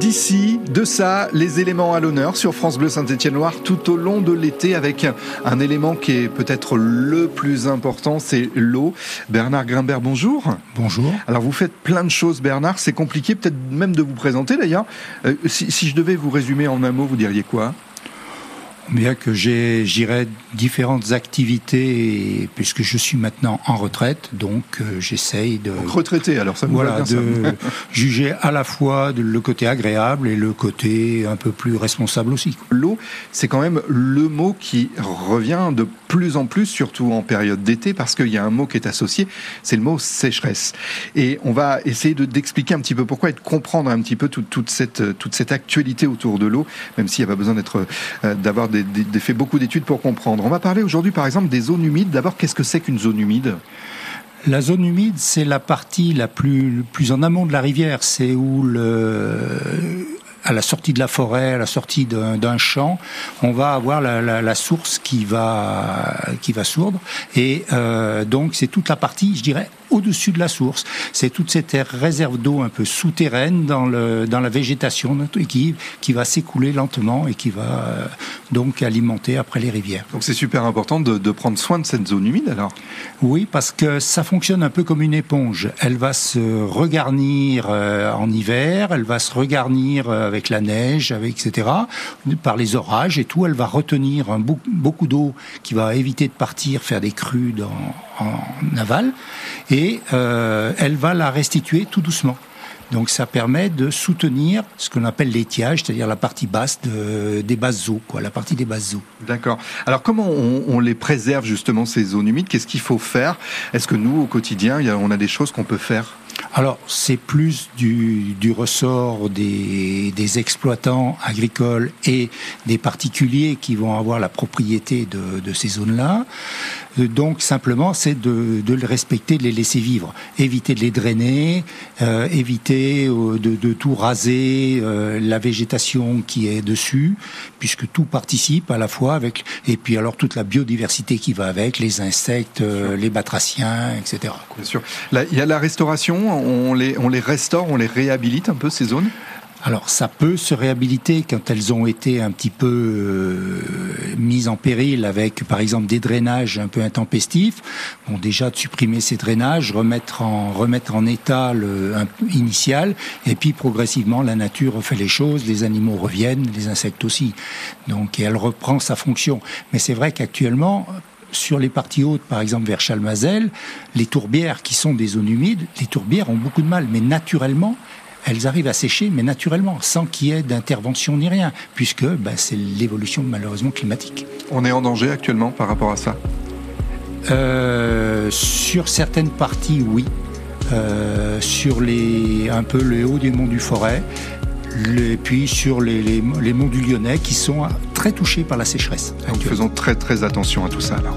D'ici, de ça, les éléments à l'honneur sur France Bleu Saint-Étienne-Loire tout au long de l'été avec un élément qui est peut-être le plus important, c'est l'eau. Bernard Grimbert, bonjour. Bonjour. Alors vous faites plein de choses Bernard, c'est compliqué peut-être même de vous présenter d'ailleurs. Euh, si, si je devais vous résumer en un mot, vous diriez quoi? Bien que j'ai, j'irai différentes activités, puisque je suis maintenant en retraite, donc euh, j'essaye de... retraité, alors ça me voilà, de juger à la fois le côté agréable et le côté un peu plus responsable aussi. L'eau, c'est quand même le mot qui revient de plus en plus, surtout en période d'été, parce qu'il y a un mot qui est associé, c'est le mot sécheresse. Et on va essayer de, d'expliquer un petit peu pourquoi et de comprendre un petit peu toute, toute, cette, toute cette actualité autour de l'eau, même s'il n'y a pas besoin d'être, euh, d'avoir des des, fait beaucoup d'études pour comprendre. On va parler aujourd'hui par exemple des zones humides. D'abord, qu'est-ce que c'est qu'une zone humide? La zone humide, c'est la partie la plus, plus en amont de la rivière. C'est où à la sortie de la forêt, à la sortie d'un champ, on va avoir la, source qui va qui va sourdre et euh, donc c'est toute la partie, je dirais, au-dessus de la source. C'est toute cette réserve d'eau un peu souterraine dans, le, dans la végétation qui, qui va s'écouler lentement et qui va euh, donc alimenter après les rivières. Donc c'est super important de, de, prendre soin de cette zone humide alors? Oui, parce que ça fonctionne un peu comme une éponge. Elle va se regarnir euh, en hiver, elle va se regarnir euh, avec la neige, avec, etc., par les orages et tout. Elle va retenir un, beaucoup d'eau qui va éviter de partir faire des crues dans, en aval. Et euh, elle va la restituer tout doucement. Donc ça permet de soutenir ce qu'on appelle l'étiage, c'est-à-dire la partie basse de, des basses eaux, quoi, la partie des basses eaux. D'accord. Alors comment on, on, les préserve justement ces zones humides? Qu'est-ce qu'il faut faire? Est-ce que nous, au quotidien, on a des choses qu'on peut faire? Alors, c'est plus du, du ressort des, des, exploitants agricoles et des particuliers qui vont avoir la propriété de, de ces zones-là. Euh, donc, simplement, c'est de, de, les respecter, de les laisser vivre. Éviter de les drainer, euh, éviter euh, de, de, tout raser euh, la végétation qui est dessus, puisque tout participe à la fois avec... Et puis alors, toute la biodiversité qui va avec, les insectes, euh, les batraciens, etc. Bien sûr. Là, il y a la restauration on les, on les restaure, on les réhabilite un peu ces zones? Alors ça peut se réhabiliter quand elles ont été un petit peu euh, mises en péril avec par exemple des drainages un peu intempestifs. Bon déjà de supprimer ces drainages, remettre en remettre en état le initial et puis progressivement la nature refait les choses, les animaux reviennent, les insectes aussi. Donc et elle reprend sa fonction. Mais c'est vrai qu'actuellement sur les parties hautes, par exemple vers Chalmazel, les tourbières qui sont des zones humides, les tourbières ont beaucoup de mal, mais naturellement, elles arrivent à sécher, mais naturellement, sans qu'il y ait d'intervention ni rien, puisque bah, c'est l'évolution malheureusement climatique. On est en danger actuellement par rapport à ça? Euh, Sur certaines parties, oui. Euh, sur les, un peu le haut des monts du Forêt, et puis sur les, les, les monts du Lyonnais qui sont très touchés par la sécheresse. Donc faisons très très attention à tout ça alors.